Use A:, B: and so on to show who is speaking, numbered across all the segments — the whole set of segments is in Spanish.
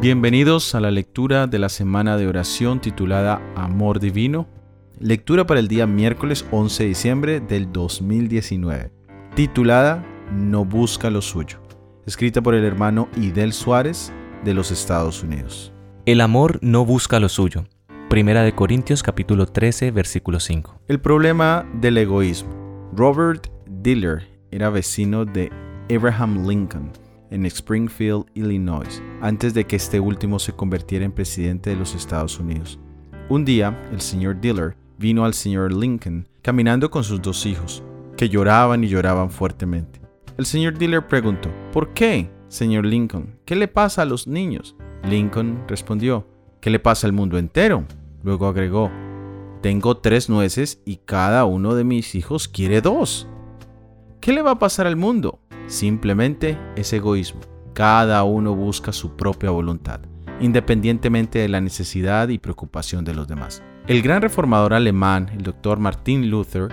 A: Bienvenidos a la lectura de la semana de oración titulada Amor Divino. Lectura para el día miércoles 11 de diciembre del 2019. Titulada No busca lo suyo. Escrita por el hermano Idel Suárez de los Estados Unidos.
B: El amor no busca lo suyo. Primera de Corintios capítulo 13 versículo 5.
A: El problema del egoísmo. Robert Diller era vecino de Abraham Lincoln en Springfield, Illinois, antes de que este último se convirtiera en presidente de los Estados Unidos. Un día, el señor Diller vino al señor Lincoln caminando con sus dos hijos, que lloraban y lloraban fuertemente. El señor Diller preguntó, ¿por qué, señor Lincoln? ¿Qué le pasa a los niños? Lincoln respondió, ¿qué le pasa al mundo entero? Luego agregó, tengo tres nueces y cada uno de mis hijos quiere dos. ¿Qué le va a pasar al mundo? Simplemente es egoísmo. Cada uno busca su propia voluntad, independientemente de la necesidad y preocupación de los demás. El gran reformador alemán, el doctor Martin Luther,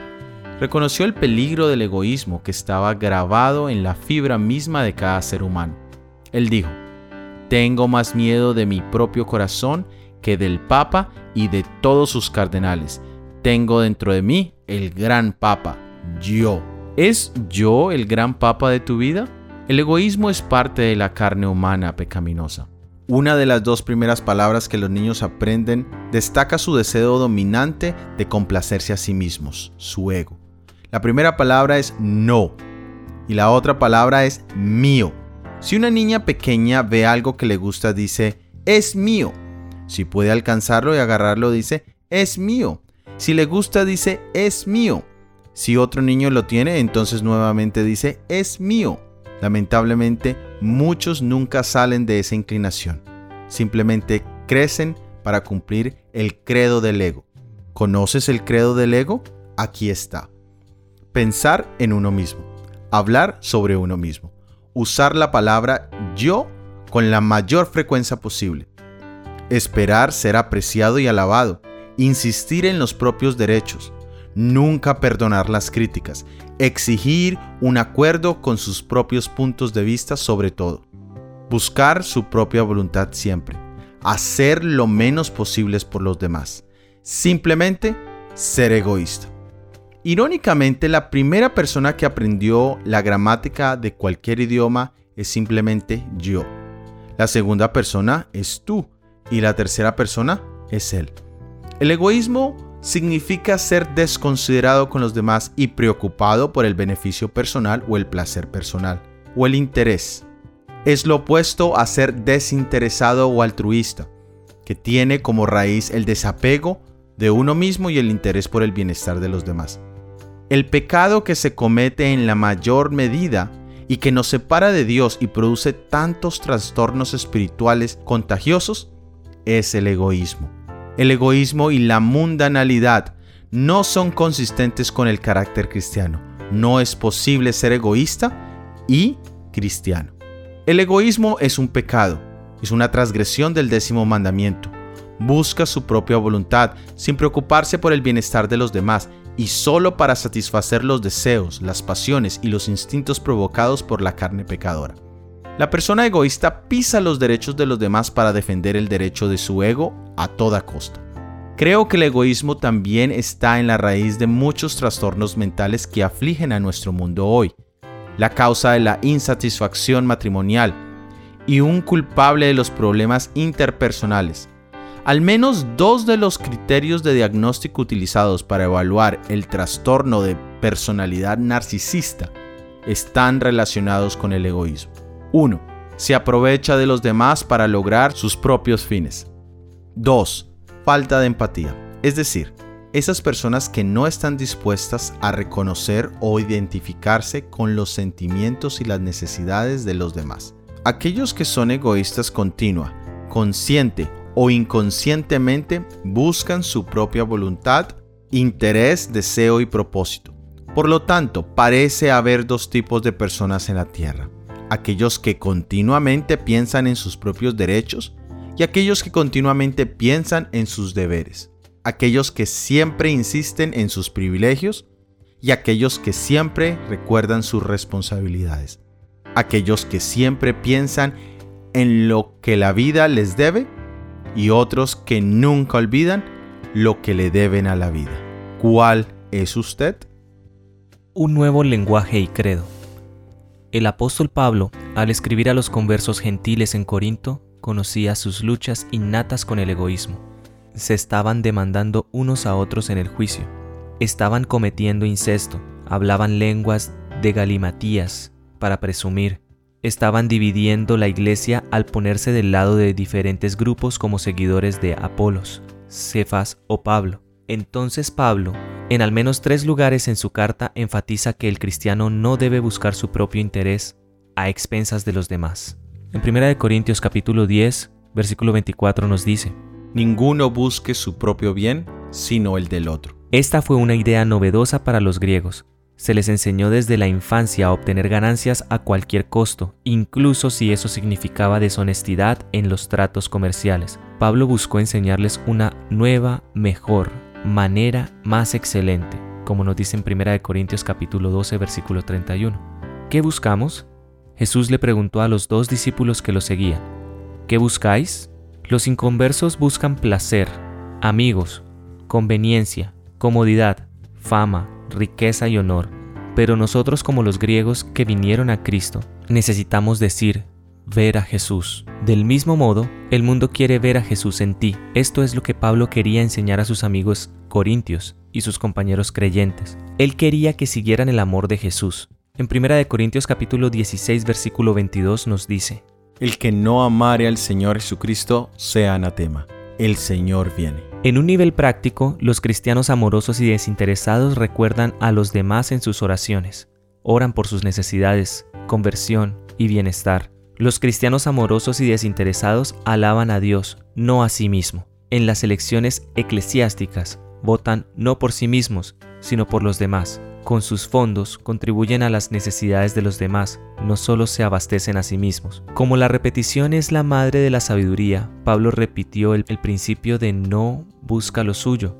A: reconoció el peligro del egoísmo que estaba grabado en la fibra misma de cada ser humano. Él dijo, tengo más miedo de mi propio corazón que del Papa y de todos sus cardenales. Tengo dentro de mí el gran Papa, yo. ¿Es yo el gran papa de tu vida? El egoísmo es parte de la carne humana pecaminosa. Una de las dos primeras palabras que los niños aprenden destaca su deseo dominante de complacerse a sí mismos, su ego. La primera palabra es no y la otra palabra es mío. Si una niña pequeña ve algo que le gusta, dice, es mío. Si puede alcanzarlo y agarrarlo, dice, es mío. Si le gusta, dice, es mío. Si otro niño lo tiene, entonces nuevamente dice, es mío. Lamentablemente, muchos nunca salen de esa inclinación. Simplemente crecen para cumplir el credo del ego. ¿Conoces el credo del ego? Aquí está. Pensar en uno mismo. Hablar sobre uno mismo. Usar la palabra yo con la mayor frecuencia posible. Esperar ser apreciado y alabado. Insistir en los propios derechos nunca perdonar las críticas, exigir un acuerdo con sus propios puntos de vista sobre todo, buscar su propia voluntad siempre, hacer lo menos posible por los demás, simplemente ser egoísta. Irónicamente, la primera persona que aprendió la gramática de cualquier idioma es simplemente yo. La segunda persona es tú y la tercera persona es él. El egoísmo significa ser desconsiderado con los demás y preocupado por el beneficio personal o el placer personal, o el interés. Es lo opuesto a ser desinteresado o altruista, que tiene como raíz el desapego de uno mismo y el interés por el bienestar de los demás. El pecado que se comete en la mayor medida y que nos separa de Dios y produce tantos trastornos espirituales contagiosos es el egoísmo el egoísmo y la mundanalidad no son consistentes con el carácter cristiano. No es posible ser egoísta y cristiano. El egoísmo es un pecado, es una transgresión del décimo mandamiento. Busca su propia voluntad sin preocuparse por el bienestar de los demás y solo para satisfacer los deseos, las pasiones y los instintos provocados por la carne pecadora. La persona egoísta pisa los derechos de los demás para defender el derecho de su ego a toda costa. Creo que el egoísmo también está en la raíz de muchos trastornos mentales que afligen a nuestro mundo hoy. La causa de la insatisfacción matrimonial y un culpable de los problemas interpersonales. Al menos dos de los criterios de diagnóstico utilizados para evaluar el trastorno de personalidad narcisista están relacionados con el egoísmo. 1. Se aprovecha de los demás para lograr sus propios fines. 2. Falta de empatía. Es decir, esas personas que no están dispuestas a reconocer o identificarse con los sentimientos y las necesidades de los demás. Aquellos que son egoístas continua, consciente o inconscientemente buscan su propia voluntad, interés, deseo y propósito. Por lo tanto, parece haber dos tipos de personas en la Tierra aquellos que continuamente piensan en sus propios derechos y aquellos que continuamente piensan en sus deberes, aquellos que siempre insisten en sus privilegios y aquellos que siempre recuerdan sus responsabilidades, aquellos que siempre piensan en lo que la vida les debe y otros que nunca olvidan lo que le deben a la vida. ¿Cuál es usted?
B: Un nuevo lenguaje y credo. El apóstol Pablo, al escribir a los conversos gentiles en Corinto, conocía sus luchas innatas con el egoísmo. Se estaban demandando unos a otros en el juicio. Estaban cometiendo incesto, hablaban lenguas de galimatías para presumir. Estaban dividiendo la iglesia al ponerse del lado de diferentes grupos como seguidores de Apolos, Cefas o Pablo. Entonces Pablo, en al menos tres lugares en su carta, enfatiza que el cristiano no debe buscar su propio interés a expensas de los demás. En 1 Corintios capítulo 10, versículo 24 nos dice,
A: Ninguno busque su propio bien, sino el del otro.
B: Esta fue una idea novedosa para los griegos. Se les enseñó desde la infancia a obtener ganancias a cualquier costo, incluso si eso significaba deshonestidad en los tratos comerciales. Pablo buscó enseñarles una nueva, mejor, manera más excelente, como nos dice en 1 Corintios capítulo 12 versículo 31. ¿Qué buscamos? Jesús le preguntó a los dos discípulos que lo seguían, ¿qué buscáis? Los inconversos buscan placer, amigos, conveniencia, comodidad, fama, riqueza y honor, pero nosotros como los griegos que vinieron a Cristo, necesitamos decir, ver a Jesús. Del mismo modo, el mundo quiere ver a Jesús en ti. Esto es lo que Pablo quería enseñar a sus amigos corintios y sus compañeros creyentes. Él quería que siguieran el amor de Jesús. En 1 Corintios capítulo 16 versículo 22 nos dice,
A: El que no amare al Señor Jesucristo sea anatema. El Señor viene.
B: En un nivel práctico, los cristianos amorosos y desinteresados recuerdan a los demás en sus oraciones. Oran por sus necesidades, conversión y bienestar. Los cristianos amorosos y desinteresados alaban a Dios, no a sí mismo. En las elecciones eclesiásticas, votan no por sí mismos, sino por los demás con sus fondos contribuyen a las necesidades de los demás, no solo se abastecen a sí mismos. Como la repetición es la madre de la sabiduría, Pablo repitió el, el principio de no busca lo suyo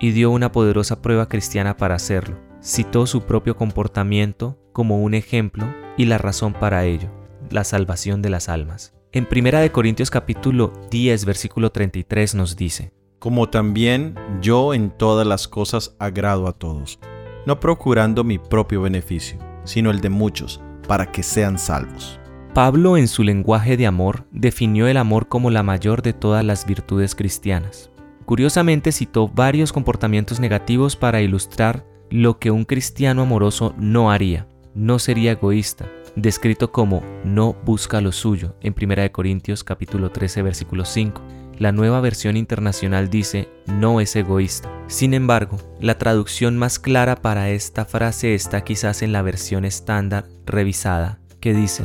B: y dio una poderosa prueba cristiana para hacerlo. Citó su propio comportamiento como un ejemplo y la razón para ello, la salvación de las almas. En 1 Corintios capítulo 10 versículo 33 nos dice,
A: Como también yo en todas las cosas agrado a todos no procurando mi propio beneficio, sino el de muchos, para que sean salvos.
B: Pablo en su lenguaje de amor definió el amor como la mayor de todas las virtudes cristianas. Curiosamente citó varios comportamientos negativos para ilustrar lo que un cristiano amoroso no haría. No sería egoísta, descrito como no busca lo suyo en 1 Corintios capítulo 13 versículo 5 la nueva versión internacional dice no es egoísta. Sin embargo, la traducción más clara para esta frase está quizás en la versión estándar revisada, que dice,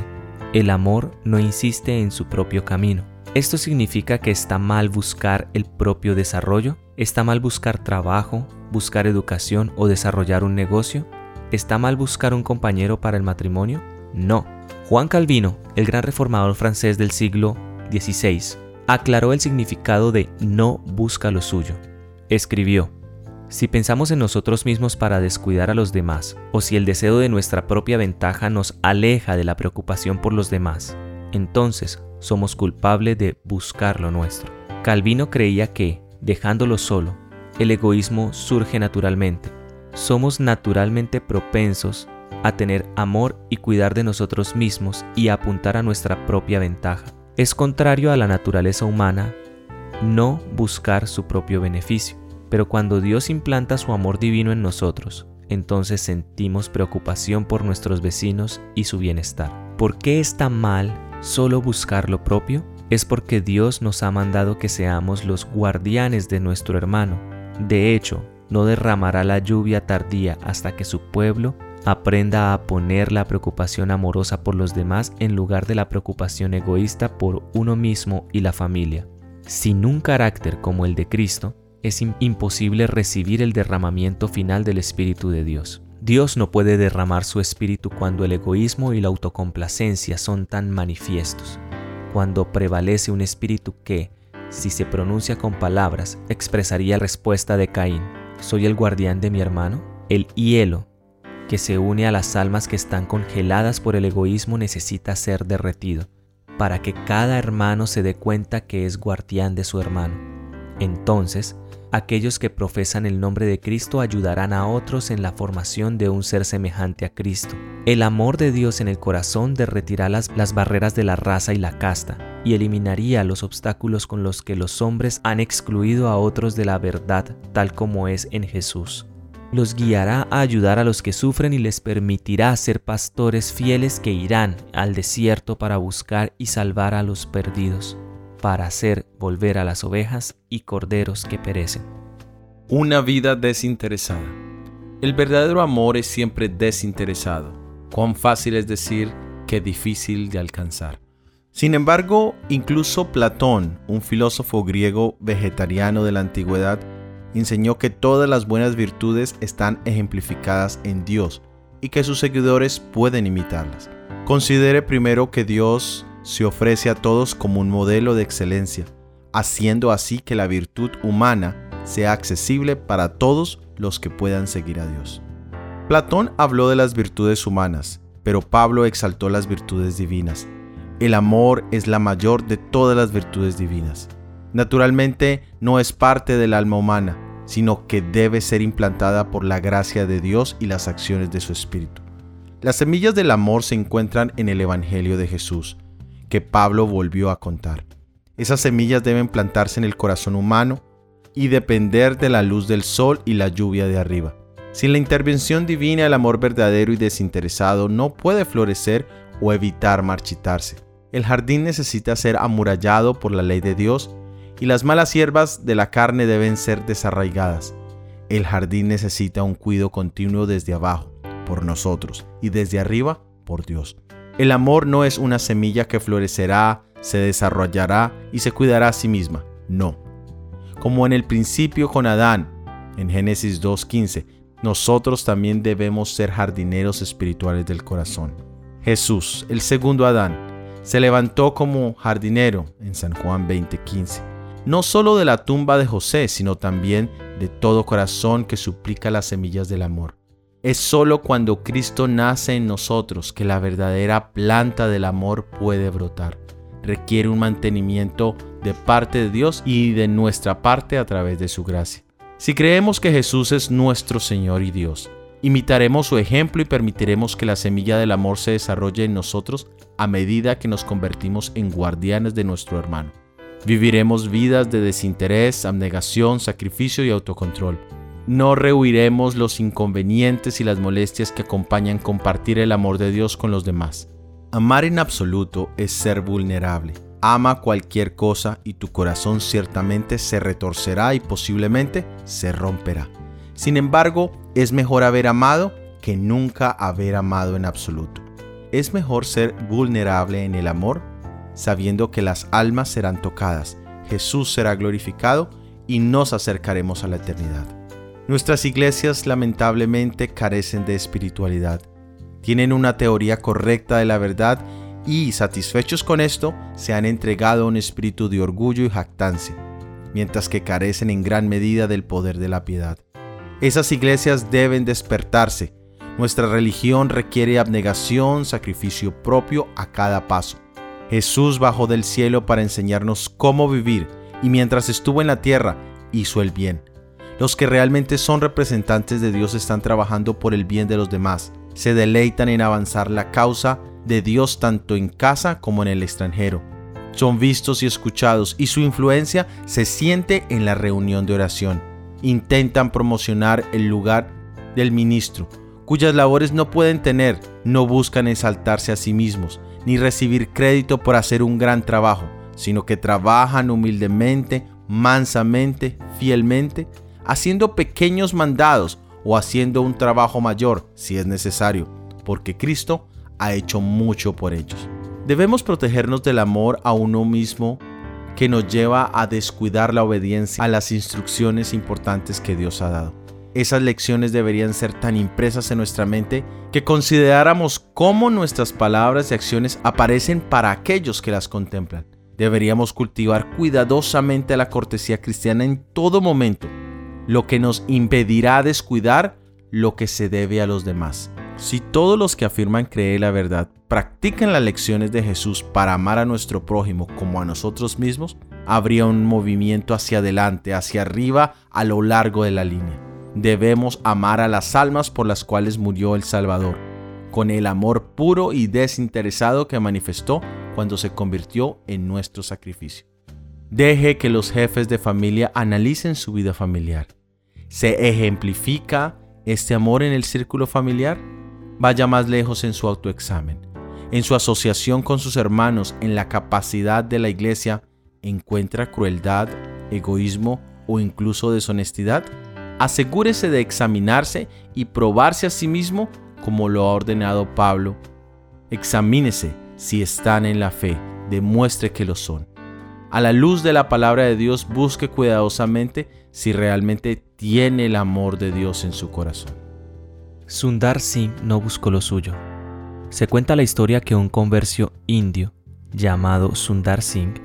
B: el amor no insiste en su propio camino. ¿Esto significa que está mal buscar el propio desarrollo? ¿Está mal buscar trabajo, buscar educación o desarrollar un negocio? ¿Está mal buscar un compañero para el matrimonio? No. Juan Calvino, el gran reformador francés del siglo XVI, aclaró el significado de no busca lo suyo. Escribió, si pensamos en nosotros mismos para descuidar a los demás, o si el deseo de nuestra propia ventaja nos aleja de la preocupación por los demás, entonces somos culpables de buscar lo nuestro. Calvino creía que, dejándolo solo, el egoísmo surge naturalmente. Somos naturalmente propensos a tener amor y cuidar de nosotros mismos y apuntar a nuestra propia ventaja. Es contrario a la naturaleza humana no buscar su propio beneficio, pero cuando Dios implanta su amor divino en nosotros, entonces sentimos preocupación por nuestros vecinos y su bienestar. ¿Por qué está mal solo buscar lo propio? Es porque Dios nos ha mandado que seamos los guardianes de nuestro hermano. De hecho, no derramará la lluvia tardía hasta que su pueblo Aprenda a poner la preocupación amorosa por los demás en lugar de la preocupación egoísta por uno mismo y la familia. Sin un carácter como el de Cristo, es imposible recibir el derramamiento final del Espíritu de Dios. Dios no puede derramar su Espíritu cuando el egoísmo y la autocomplacencia son tan manifiestos, cuando prevalece un espíritu que, si se pronuncia con palabras, expresaría la respuesta de Caín, ¿soy el guardián de mi hermano? El hielo que se une a las almas que están congeladas por el egoísmo necesita ser derretido. para que cada hermano se dé cuenta que es guardián de su hermano. Entonces, aquellos que profesan el nombre de Cristo ayudarán a otros en la formación de un ser semejante a Cristo. El amor de Dios en el corazón derretirá las, barreras de la raza y la casta y eliminaría los obstáculos con los que los hombres han excluido a otros de la verdad tal como es en Jesús los guiará a ayudar a los que sufren y les permitirá ser pastores fieles que irán al desierto para buscar y salvar a los perdidos, para hacer volver a las ovejas y corderos que perecen.
A: Una vida desinteresada. El verdadero amor es siempre desinteresado. Cuán fácil es decir que difícil de alcanzar. Sin embargo, incluso Platón, un filósofo griego vegetariano de la antigüedad, enseñó que todas las buenas virtudes están ejemplificadas en Dios y que sus seguidores pueden imitarlas. Considere primero que Dios se ofrece a todos como un modelo de excelencia, haciendo así que la virtud humana sea accesible para todos los que puedan seguir a Dios. Platón habló de las virtudes humanas, pero Pablo exaltó las virtudes divinas. El amor es la mayor de todas las virtudes divinas. Naturalmente no es parte del alma humana, sino que debe ser implantada por la gracia de Dios y las acciones de su Espíritu. Las semillas del amor se encuentran en el Evangelio de Jesús, que Pablo volvió a contar. Esas semillas deben plantarse en el corazón humano y depender de la luz del sol y la lluvia de arriba. Sin la intervención divina el amor verdadero y desinteresado no puede florecer o evitar marchitarse. El jardín necesita ser amurallado por la ley de Dios y las malas hierbas de la carne deben ser desarraigadas. El jardín necesita un cuidado continuo desde abajo, por nosotros, y desde arriba, por Dios. El amor no es una semilla que florecerá, se desarrollará y se cuidará a sí misma. No. Como en el principio con Adán, en Génesis 2.15, nosotros también debemos ser jardineros espirituales del corazón. Jesús, el segundo Adán, se levantó como jardinero en San Juan 20.15 no solo de la tumba de José, sino también de todo corazón que suplica las semillas del amor. Es solo cuando Cristo nace en nosotros que la verdadera planta del amor puede brotar. Requiere un mantenimiento de parte de Dios y de nuestra parte a través de su gracia. Si creemos que Jesús es nuestro Señor y Dios, imitaremos su ejemplo y permitiremos que la semilla del amor se desarrolle en nosotros a medida que nos convertimos en guardianes de nuestro hermano. Viviremos vidas de desinterés, abnegación, sacrificio y autocontrol. No rehuiremos los inconvenientes y las molestias que acompañan compartir el amor de Dios con los demás. Amar en absoluto es ser vulnerable. Ama cualquier cosa y tu corazón ciertamente se retorcerá y posiblemente se romperá. Sin embargo, es mejor haber amado que nunca haber amado en absoluto. Es mejor ser vulnerable en el amor sabiendo que las almas serán tocadas, Jesús será glorificado y nos acercaremos a la eternidad. Nuestras iglesias lamentablemente carecen de espiritualidad. Tienen una teoría correcta de la verdad y, satisfechos con esto, se han entregado a un espíritu de orgullo y jactancia, mientras que carecen en gran medida del poder de la piedad. Esas iglesias deben despertarse. Nuestra religión requiere abnegación, sacrificio propio a cada paso. Jesús bajó del cielo para enseñarnos cómo vivir y mientras estuvo en la tierra hizo el bien. Los que realmente son representantes de Dios están trabajando por el bien de los demás. Se deleitan en avanzar la causa de Dios tanto en casa como en el extranjero. Son vistos y escuchados y su influencia se siente en la reunión de oración. Intentan promocionar el lugar del ministro, cuyas labores no pueden tener, no buscan exaltarse a sí mismos, ni recibir crédito por hacer un gran trabajo, sino que trabajan humildemente, mansamente, fielmente, haciendo pequeños mandados o haciendo un trabajo mayor si es necesario, porque Cristo ha hecho mucho por ellos. Debemos protegernos del amor a uno mismo que nos lleva a descuidar la obediencia a las instrucciones importantes que Dios ha dado esas lecciones deberían ser tan impresas en nuestra mente que consideráramos cómo nuestras palabras y acciones aparecen para aquellos que las contemplan. Deberíamos cultivar cuidadosamente la cortesía cristiana en todo momento, lo que nos impedirá descuidar lo que se debe a los demás. Si todos los que afirman creer la verdad practican las lecciones de Jesús para amar a nuestro prójimo como a nosotros mismos, habría un movimiento hacia adelante, hacia arriba, a lo largo de la línea. Debemos amar a las almas por las cuales murió el Salvador, con el amor puro y desinteresado que manifestó cuando se convirtió en nuestro sacrificio. Deje que los jefes de familia analicen su vida familiar. ¿Se ejemplifica este amor en el círculo familiar? Vaya más lejos en su autoexamen. En su asociación con sus hermanos, en la capacidad de la iglesia, ¿encuentra crueldad, egoísmo o incluso deshonestidad? Asegúrese de examinarse y probarse a sí mismo como lo ha ordenado Pablo. Examínese si están en la fe, demuestre que lo son. A la luz de la palabra de Dios, busque cuidadosamente si realmente tiene el amor de Dios en su corazón.
B: Sundar Singh no buscó lo suyo. Se cuenta la historia que un conversio indio llamado Sundar Singh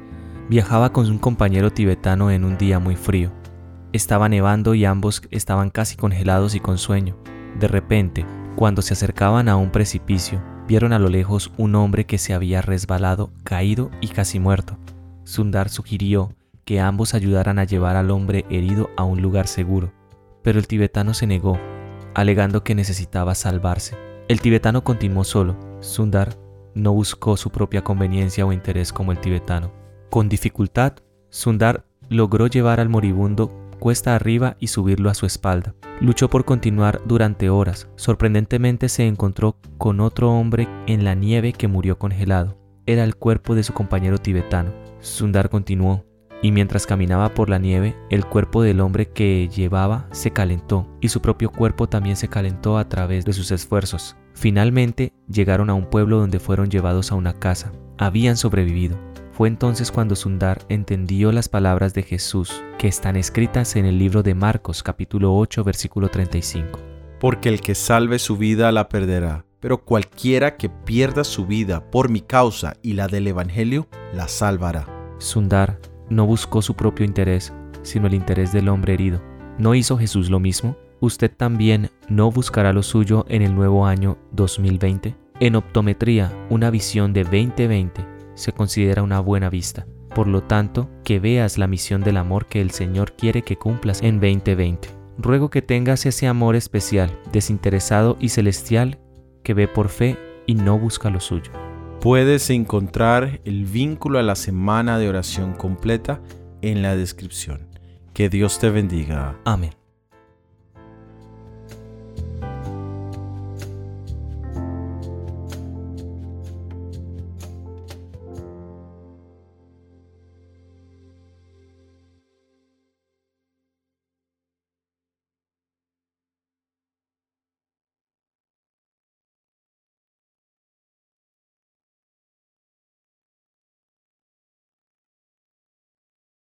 B: viajaba con un compañero tibetano en un día muy frío. Estaba nevando y ambos estaban casi congelados y con sueño. De repente, cuando se acercaban a un precipicio, vieron a lo lejos un hombre que se había resbalado, caído y casi muerto. Sundar sugirió que ambos ayudaran a llevar al hombre herido a un lugar seguro, pero el tibetano se negó, alegando que necesitaba salvarse. El tibetano continuó solo. Sundar no buscó su propia conveniencia o interés como el tibetano. Con dificultad, Sundar logró llevar al moribundo cuesta arriba y subirlo a su espalda. Luchó por continuar durante horas. Sorprendentemente se encontró con otro hombre en la nieve que murió congelado. Era el cuerpo de su compañero tibetano. Sundar continuó, y mientras caminaba por la nieve, el cuerpo del hombre que llevaba se calentó, y su propio cuerpo también se calentó a través de sus esfuerzos. Finalmente llegaron a un pueblo donde fueron llevados a una casa. Habían sobrevivido. Fue entonces cuando Sundar entendió las palabras de Jesús que están escritas en el libro de Marcos capítulo 8 versículo 35.
A: Porque el que salve su vida la perderá, pero cualquiera que pierda su vida por mi causa y la del Evangelio la salvará.
B: Sundar no buscó su propio interés, sino el interés del hombre herido. ¿No hizo Jesús lo mismo? ¿Usted también no buscará lo suyo en el nuevo año 2020? En optometría, una visión de 2020 se considera una buena vista. Por lo tanto, que veas la misión del amor que el Señor quiere que cumplas en 2020. Ruego que tengas ese amor especial, desinteresado y celestial que ve por fe y no busca lo suyo.
A: Puedes encontrar el vínculo a la semana de oración completa en la descripción. Que Dios te bendiga.
B: Amén.